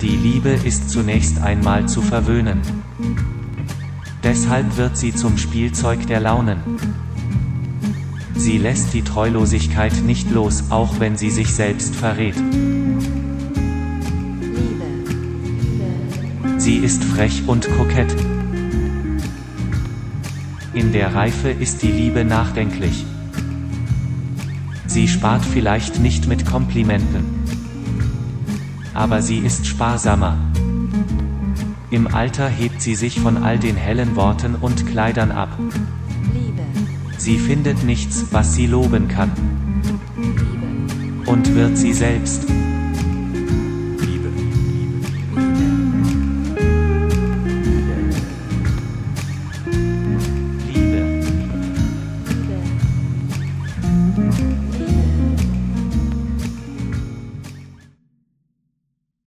Die Liebe ist zunächst einmal zu verwöhnen. Deshalb wird sie zum Spielzeug der Launen. Sie lässt die Treulosigkeit nicht los, auch wenn sie sich selbst verrät. Sie ist frech und kokett. In der Reife ist die Liebe nachdenklich. Sie spart vielleicht nicht mit Komplimenten. Aber sie ist sparsamer. Im Alter hebt sie sich von all den hellen Worten und Kleidern ab. Liebe. Sie findet nichts, was sie loben kann. Liebe. Und wird sie selbst. Liebe. Liebe. Liebe. Liebe. Liebe. Liebe.